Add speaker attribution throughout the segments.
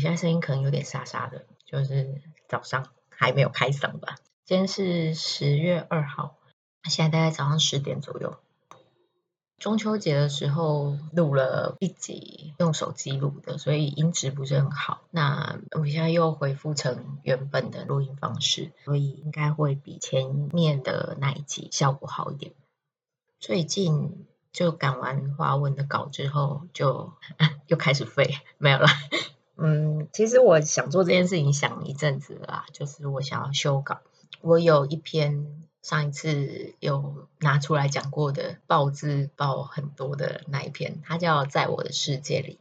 Speaker 1: 现在声音可能有点沙沙的，就是早上还没有开嗓吧。今天是十月二号，现在大概早上十点左右。中秋节的时候录了一集用手机录的，所以音质不是很好。那我现在又恢复成原本的录音方式，所以应该会比前面的那一集效果好一点。最近就赶完华文的稿之后，就 又开始废，没有了。嗯，其实我想做这件事情想一阵子了啦，就是我想要修稿。我有一篇。上一次有拿出来讲过的报字报很多的那一篇，它叫《在我的世界里》，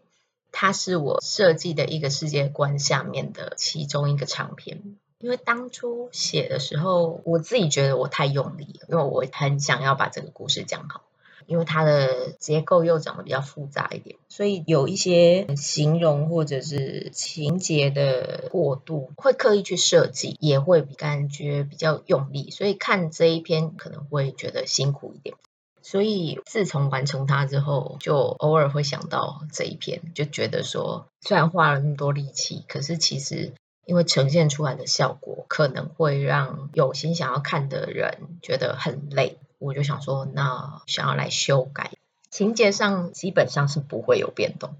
Speaker 1: 它是我设计的一个世界观下面的其中一个长篇。因为当初写的时候，我自己觉得我太用力，因为我很想要把这个故事讲好。因为它的结构又长得比较复杂一点，所以有一些形容或者是情节的过渡，会刻意去设计，也会感觉比较用力，所以看这一篇可能会觉得辛苦一点。所以自从完成它之后，就偶尔会想到这一篇，就觉得说，虽然花了那么多力气，可是其实因为呈现出来的效果，可能会让有心想要看的人觉得很累。我就想说，那想要来修改，情节上基本上是不会有变动，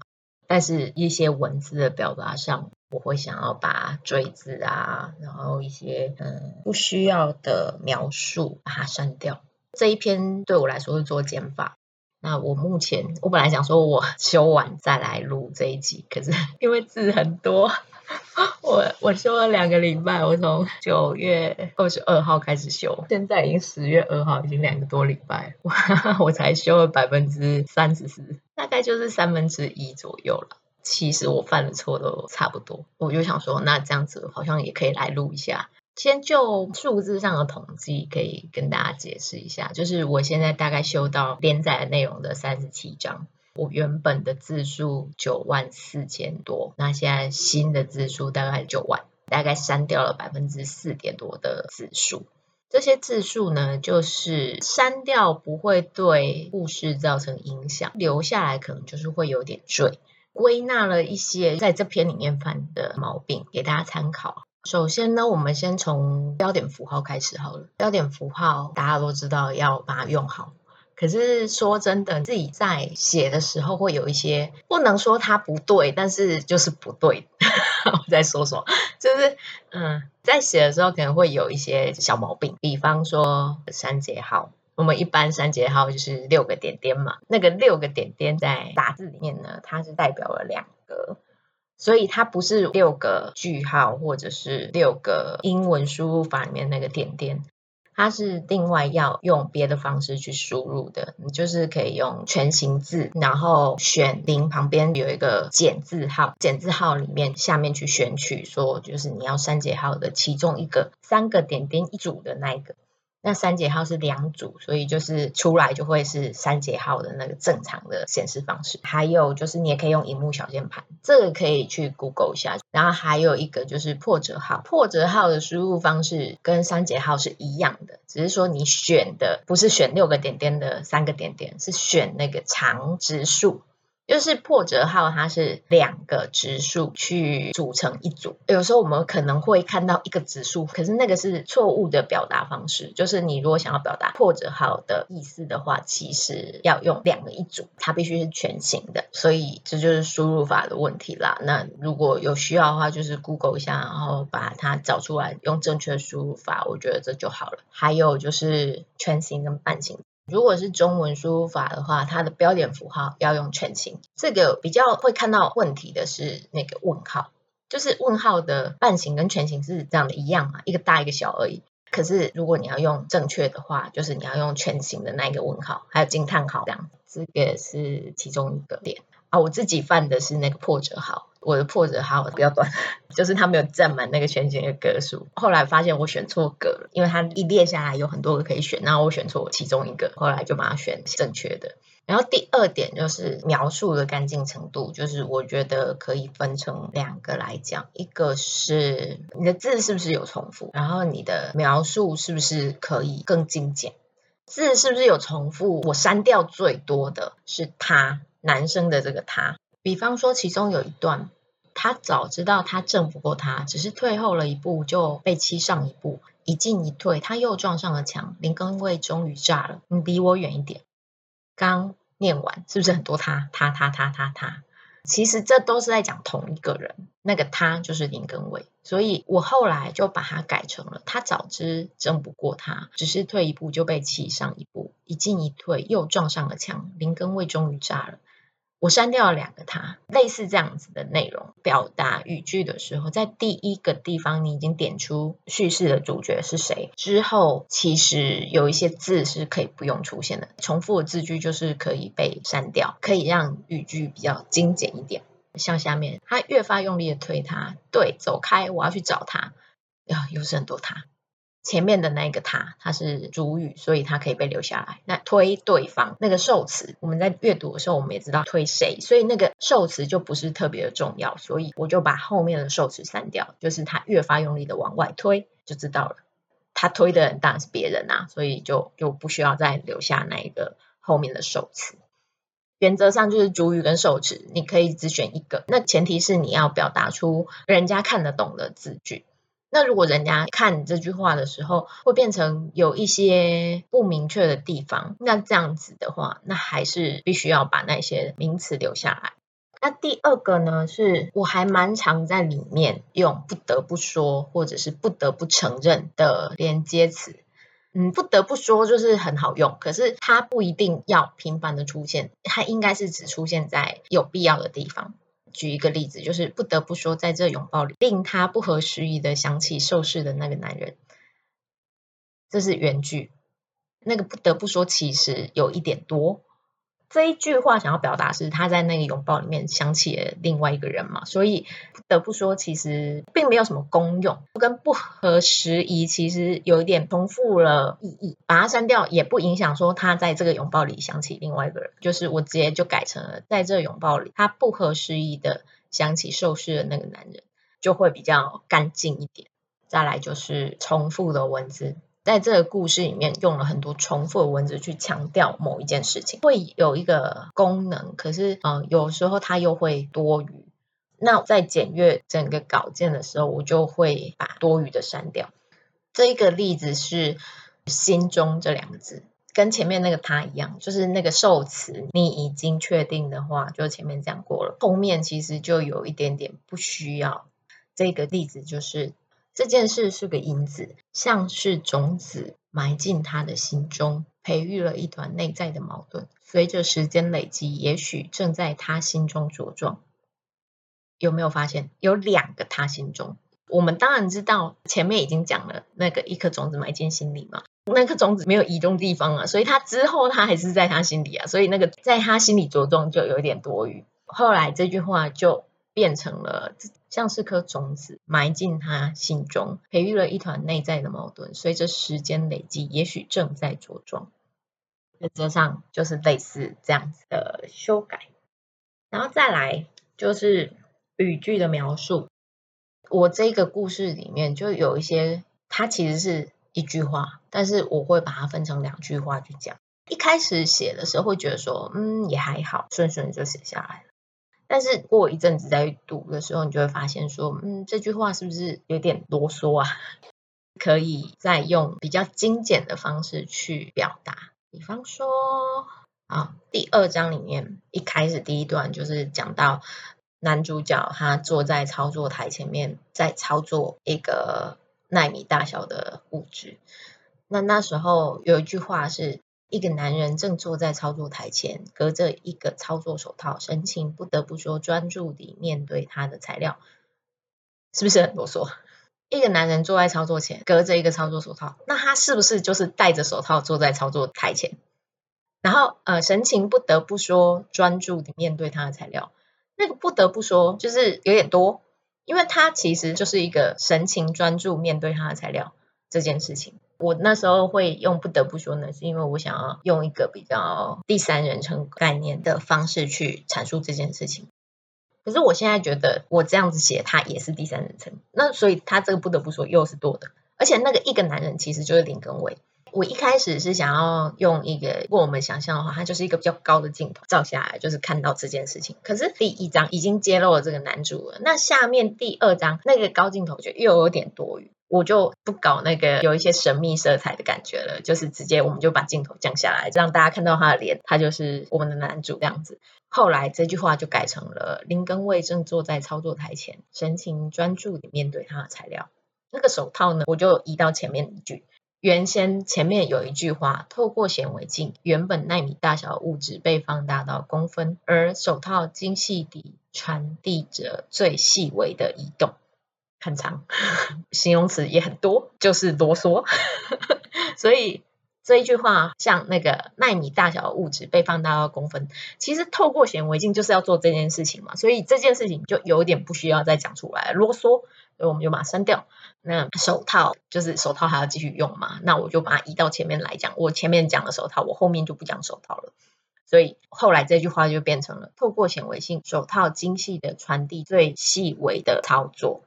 Speaker 1: 但是一些文字的表达上，我会想要把赘字啊，然后一些嗯不需要的描述把它删掉。这一篇对我来说是做减法。那我目前我本来想说我 修完再来录这一集，可是因为字很多。我我修了两个礼拜，我从九月二十二号开始修，现在已经十月二号，已经两个多礼拜，我 我才修了百分之三十四，大概就是三分之一左右了。其实我犯的错都差不多，我就想说，那这样子好像也可以来录一下。先就数字上的统计，可以跟大家解释一下，就是我现在大概修到连载内容的三十七章。我原本的字数九万四千多，那现在新的字数大概九万，大概删掉了百分之四点多的字数。这些字数呢，就是删掉不会对故事造成影响，留下来可能就是会有点赘。归纳了一些在这篇里面犯的毛病，给大家参考。首先呢，我们先从标点符号开始好了。标点符号大家都知道要把它用好。可是说真的，自己在写的时候会有一些不能说它不对，但是就是不对。我再说说，就是嗯，在写的时候可能会有一些小毛病，比方说三节号，我们一般三节号就是六个点点嘛，那个六个点点在打字里面呢，它是代表了两个，所以它不是六个句号或者是六个英文输入法里面那个点点。它是另外要用别的方式去输入的，你就是可以用全形字，然后选零旁边有一个减字号，减字号里面下面去选取，说就是你要删节号的其中一个三个点点一组的那一个。那三节号是两组，所以就是出来就会是三节号的那个正常的显示方式。还有就是你也可以用荧幕小键盘，这个可以去 Google 一下。然后还有一个就是破折号，破折号的输入方式跟三节号是一样的，只是说你选的不是选六个点点的三个点点，是选那个长直数。就是破折号，它是两个指数去组成一组。有时候我们可能会看到一个指数，可是那个是错误的表达方式。就是你如果想要表达破折号的意思的话，其实要用两个一组，它必须是全形的。所以这就是输入法的问题啦。那如果有需要的话，就是 Google 一下，然后把它找出来，用正确的输入法，我觉得这就好了。还有就是全形跟半形。如果是中文输入法的话，它的标点符号要用全形。这个比较会看到问题的是那个问号，就是问号的半形跟全形是这样的一样嘛，一个大一个小而已。可是如果你要用正确的话，就是你要用全形的那一个问号，还有惊叹号这样，这个是其中一个点啊。我自己犯的是那个破折号。我的破折号比较短，就是它没有占满那个全形的格数。后来发现我选错格了，因为它一列下来有很多个可以选，然后我选错其中一个，后来就把它选正确的。然后第二点就是描述的干净程度，就是我觉得可以分成两个来讲，一个是你的字是不是有重复，然后你的描述是不是可以更精简。字是不是有重复？我删掉最多的是他，男生的这个他。比方说，其中有一段，他早知道他正不过他，只是退后了一步就被欺上一步，一进一退，他又撞上了墙。林根卫终于炸了，你离我远一点。刚念完，是不是很多他他他他他他？其实这都是在讲同一个人，那个他就是林根伟。所以我后来就把它改成了，他早知争不过他，只是退一步就被欺上一步，一进一退又撞上了墙。林根伟终于炸了。我删掉了两个他，类似这样子的内容，表达语句的时候，在第一个地方你已经点出叙事的主角是谁，之后其实有一些字是可以不用出现的，重复的字句就是可以被删掉，可以让语句比较精简一点。像下面，他越发用力的推他，对，走开，我要去找他，啊，又是很多他。前面的那个他，他是主语，所以他可以被留下来。那推对方那个受词，我们在阅读的时候，我们也知道推谁，所以那个受词就不是特别的重要，所以我就把后面的受词删掉，就是他越发用力的往外推，就知道了。他推的人当然是别人啊，所以就就不需要再留下那一个后面的受词。原则上就是主语跟受词，你可以只选一个，那前提是你要表达出人家看得懂的字句。那如果人家看这句话的时候，会变成有一些不明确的地方，那这样子的话，那还是必须要把那些名词留下来。那第二个呢，是我还蛮常在里面用不得不说或者是不得不承认的连接词。嗯，不得不说就是很好用，可是它不一定要频繁的出现，它应该是只出现在有必要的地方。举一个例子，就是不得不说，在这拥抱里，令他不合时宜的想起受试的那个男人，这是原句。那个不得不说，其实有一点多。这一句话想要表达是他在那个拥抱里面想起了另外一个人嘛，所以不得不说，其实并没有什么功用，跟不合时宜其实有一点重复了意义，把它删掉也不影响说他在这个拥抱里想起另外一个人，就是我直接就改成了在这个拥抱里，他不合时宜的想起受试的那个男人，就会比较干净一点。再来就是重复的文字。在这个故事里面用了很多重复的文字去强调某一件事情，会有一个功能，可是嗯，有时候它又会多余。那在检阅整个稿件的时候，我就会把多余的删掉。这一个例子是“心中”这两个字，跟前面那个他一样，就是那个受词，你已经确定的话，就前面讲过了，后面其实就有一点点不需要。这个例子就是。这件事是个因子，像是种子埋进他的心中，培育了一团内在的矛盾。随着时间累积，也许正在他心中茁壮。有没有发现有两个他心中？我们当然知道前面已经讲了那个一颗种子埋进心里嘛，那颗种子没有移动地方啊，所以他之后他还是在他心里啊，所以那个在他心里茁壮就有点多余。后来这句话就变成了。像是颗种子埋进他心中，培育了一团内在的矛盾。随着时间累积，也许正在茁壮。原则上就是类似这样子的修改。然后再来就是语句的描述。我这个故事里面就有一些，它其实是一句话，但是我会把它分成两句话去讲。一开始写的时候会觉得说，嗯，也还好，顺顺就写下来了。但是过一阵子再读的时候，你就会发现说，嗯，这句话是不是有点啰嗦啊？可以再用比较精简的方式去表达。比方说，啊，第二章里面一开始第一段就是讲到男主角他坐在操作台前面，在操作一个纳米大小的物质。那那时候有一句话是。一个男人正坐在操作台前，隔着一个操作手套，神情不得不说专注地面对他的材料，是不是很啰嗦？一个男人坐在操作前，隔着一个操作手套，那他是不是就是戴着手套坐在操作台前？然后呃，神情不得不说专注地面对他的材料，那个不得不说就是有点多，因为他其实就是一个神情专注面对他的材料这件事情。我那时候会用不得不说呢，是因为我想要用一个比较第三人称概念的方式去阐述这件事情。可是我现在觉得我这样子写，它也是第三人称，那所以他这个不得不说又是多的。而且那个一个男人其实就是林根伟，我一开始是想要用一个，如果我们想象的话，它就是一个比较高的镜头照下来，就是看到这件事情。可是第一张已经揭露了这个男主了，那下面第二张那个高镜头就又有点多余，我就不搞那个有一些神秘色彩的感觉了，就是直接我们就把镜头降下来，让大家看到他的脸，他就是我们的男主这样子。后来这句话就改成了林根卫正坐在操作台前，神情专注地面对他的材料。那个手套呢，我就移到前面一句。原先前面有一句话，透过显微镜，原本纳米大小的物质被放大到公分，而手套精细地传递着最细微的移动。很长，形容词也很多，就是啰嗦。所以这一句话，像那个奈米大小的物质被放大到公分，其实透过显微镜就是要做这件事情嘛，所以这件事情就有点不需要再讲出来，啰嗦。所以我们就把它删掉。那手套就是手套还要继续用嘛？那我就把它移到前面来讲。我前面讲的手套，我后面就不讲手套了。所以后来这句话就变成了透过显微镜，手套精细的传递最细微的操作。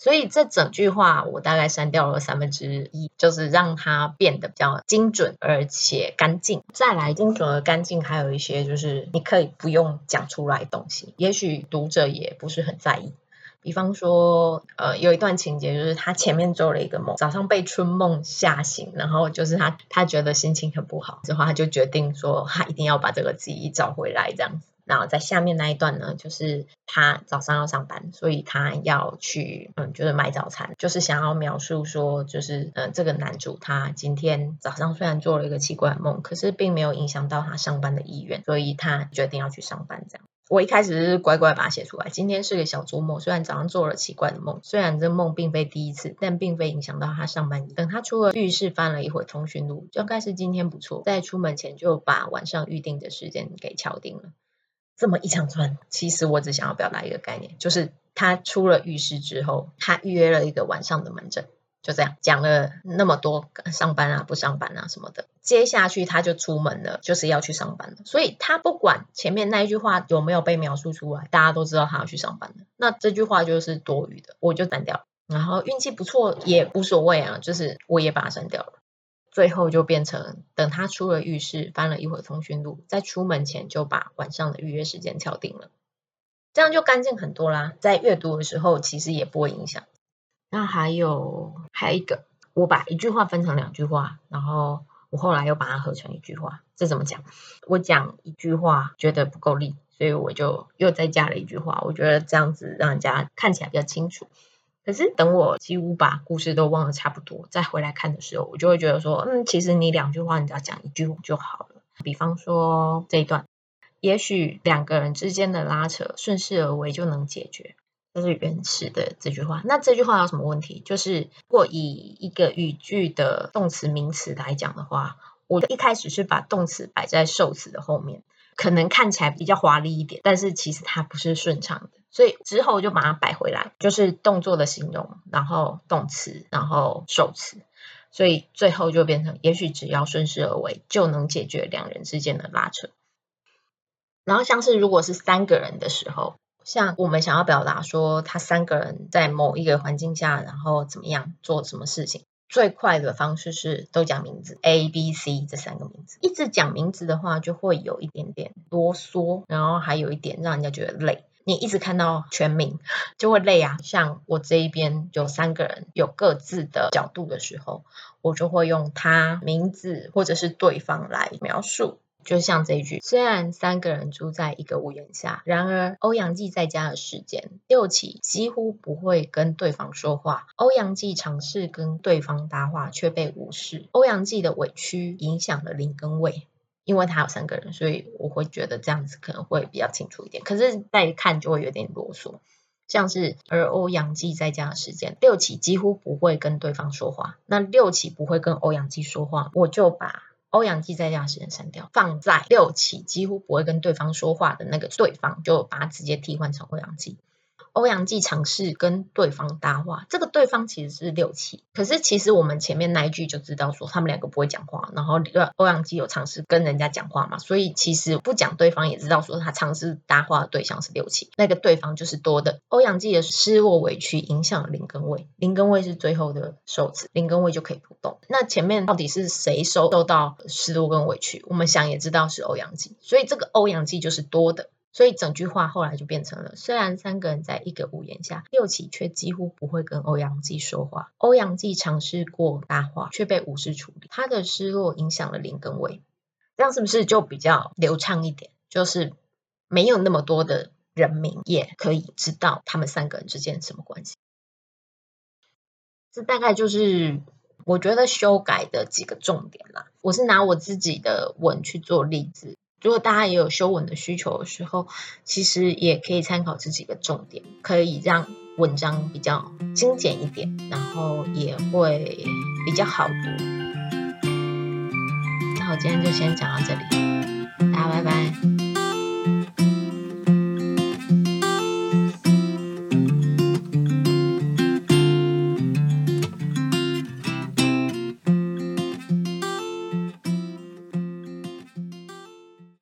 Speaker 1: 所以这整句话我大概删掉了三分之一，就是让它变得比较精准而且干净。再来精准而干净，还有一些就是你可以不用讲出来东西，也许读者也不是很在意。比方说，呃，有一段情节就是他前面做了一个梦，早上被春梦吓醒，然后就是他他觉得心情很不好，之后他就决定说他一定要把这个记忆找回来这样子。然后在下面那一段呢，就是他早上要上班，所以他要去嗯，就是买早餐，就是想要描述说，就是嗯，这个男主他今天早上虽然做了一个奇怪的梦，可是并没有影响到他上班的意愿，所以他决定要去上班这样。我一开始是乖乖把它写出来。今天是个小周末，虽然早上做了奇怪的梦，虽然这梦并非第一次，但并非影响到他上班。等他出了浴室，翻了一会通讯录，就应该是今天不错。在出门前就把晚上预定的时间给敲定了。这么一长串，其实我只想要表达一个概念，就是他出了浴室之后，他预约了一个晚上的门诊。就这样讲了那么多，上班啊不上班啊什么的，接下去他就出门了，就是要去上班了。所以他不管前面那一句话有没有被描述出来，大家都知道他要去上班了。那这句话就是多余的，我就删掉。然后运气不错也无所谓啊，就是我也把它删掉了。最后就变成等他出了浴室，翻了一会儿通讯录，在出门前就把晚上的预约时间敲定了，这样就干净很多啦。在阅读的时候其实也不会影响。那还有还有一个，我把一句话分成两句话，然后我后来又把它合成一句话。这怎么讲？我讲一句话觉得不够力，所以我就又再加了一句话。我觉得这样子让人家看起来比较清楚。可是等我几乎把故事都忘得差不多，再回来看的时候，我就会觉得说，嗯，其实你两句话你只要讲一句就好了。比方说这一段，也许两个人之间的拉扯顺势而为就能解决。这是原始的这句话。那这句话有什么问题？就是如果以一个语句的动词名词来讲的话，我一开始是把动词摆在受词的后面，可能看起来比较华丽一点，但是其实它不是顺畅的。所以之后就把它摆回来，就是动作的形容，然后动词，然后受词。所以最后就变成，也许只要顺势而为，就能解决两人之间的拉扯。然后像是如果是三个人的时候。像我们想要表达说，他三个人在某一个环境下，然后怎么样做什么事情，最快的方式是都讲名字，A、B、C 这三个名字。一直讲名字的话，就会有一点点啰嗦，然后还有一点让人家觉得累。你一直看到全名就会累啊。像我这一边有三个人，有各自的角度的时候，我就会用他名字或者是对方来描述。就像这一句，虽然三个人住在一个屋檐下，然而欧阳季在家的时间，六期几乎不会跟对方说话。欧阳季尝试跟对方搭话，却被无视。欧阳季的委屈影响了林根卫，因为他有三个人，所以我会觉得这样子可能会比较清楚一点。可是再看就会有点啰嗦，像是而欧阳季在家的时间，六期几乎不会跟对方说话。那六期不会跟欧阳季说话，我就把。欧阳靖在家时间删掉，放在六起几乎不会跟对方说话的那个对方，就把它直接替换成欧阳靖。欧阳靖尝试跟对方搭话，这个对方其实是六七，可是其实我们前面那一句就知道说他们两个不会讲话，然后欧阳靖有尝试跟人家讲话嘛，所以其实不讲对方也知道说他尝试搭话的对象是六七，那个对方就是多的。欧阳靖的失落委屈影响了林根卫，林根卫是最后的受词，林根卫就可以不动。那前面到底是谁受受到失落跟委屈？我们想也知道是欧阳靖，所以这个欧阳靖就是多的。所以整句话后来就变成了：虽然三个人在一个屋檐下，六七却几乎不会跟欧阳靖说话。欧阳靖尝试过搭话，却被无视处理。他的失落影响了林根伟，这样是不是就比较流畅一点？就是没有那么多的人名，也可以知道他们三个人之间什么关系。这大概就是我觉得修改的几个重点啦。我是拿我自己的文去做例子。如果大家也有修文的需求的时候，其实也可以参考这几个重点，可以让文章比较精简一点，然后也会比较好读。那我今天就先讲到这里，大家拜拜。